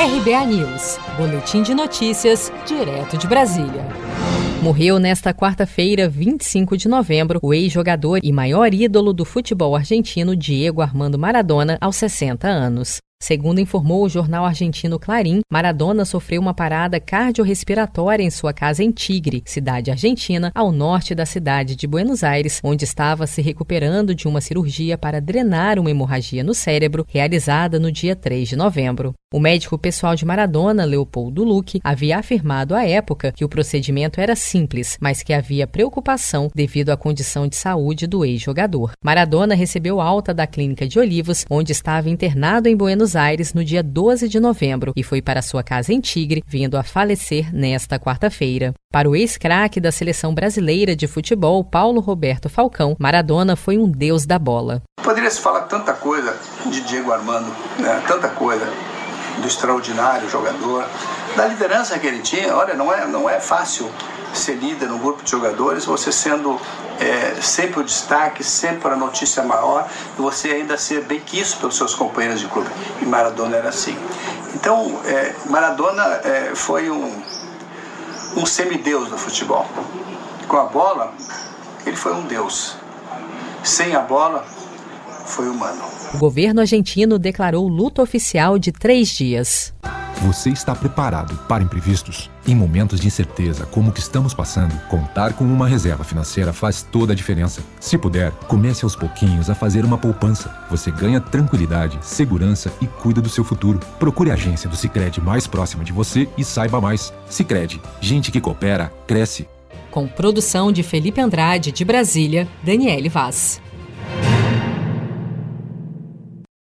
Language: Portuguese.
RBA News, Boletim de Notícias, direto de Brasília. Morreu nesta quarta-feira, 25 de novembro, o ex-jogador e maior ídolo do futebol argentino Diego Armando Maradona, aos 60 anos. Segundo informou o jornal argentino Clarim, Maradona sofreu uma parada cardiorrespiratória em sua casa em Tigre, cidade argentina, ao norte da cidade de Buenos Aires, onde estava se recuperando de uma cirurgia para drenar uma hemorragia no cérebro, realizada no dia 3 de novembro. O médico pessoal de Maradona, Leopoldo Luque, havia afirmado à época que o procedimento era simples, mas que havia preocupação devido à condição de saúde do ex-jogador. Maradona recebeu alta da clínica de Olivos, onde estava internado em Buenos Buenos Aires no dia 12 de novembro e foi para sua casa em Tigre, vindo a falecer nesta quarta-feira. Para o ex-craque da seleção brasileira de futebol, Paulo Roberto Falcão, Maradona foi um deus da bola. Poderia se falar tanta coisa de Diego Armando, né? tanta coisa do extraordinário jogador, da liderança que ele tinha. Olha, não é, não é fácil ser líder no grupo de jogadores, você sendo é, sempre o destaque, sempre a notícia maior, e você ainda ser bem quisto pelos seus companheiros de clube. E Maradona era assim. Então, é, Maradona é, foi um, um semideus do futebol. Com a bola, ele foi um deus. Sem a bola, foi humano. O governo argentino declarou luto oficial de três dias. Você está preparado para imprevistos? Em momentos de incerteza como o que estamos passando, contar com uma reserva financeira faz toda a diferença. Se puder, comece aos pouquinhos a fazer uma poupança. Você ganha tranquilidade, segurança e cuida do seu futuro. Procure a agência do Sicredi mais próxima de você e saiba mais. Sicredi, gente que coopera cresce. Com produção de Felipe Andrade de Brasília, Daniele Vaz.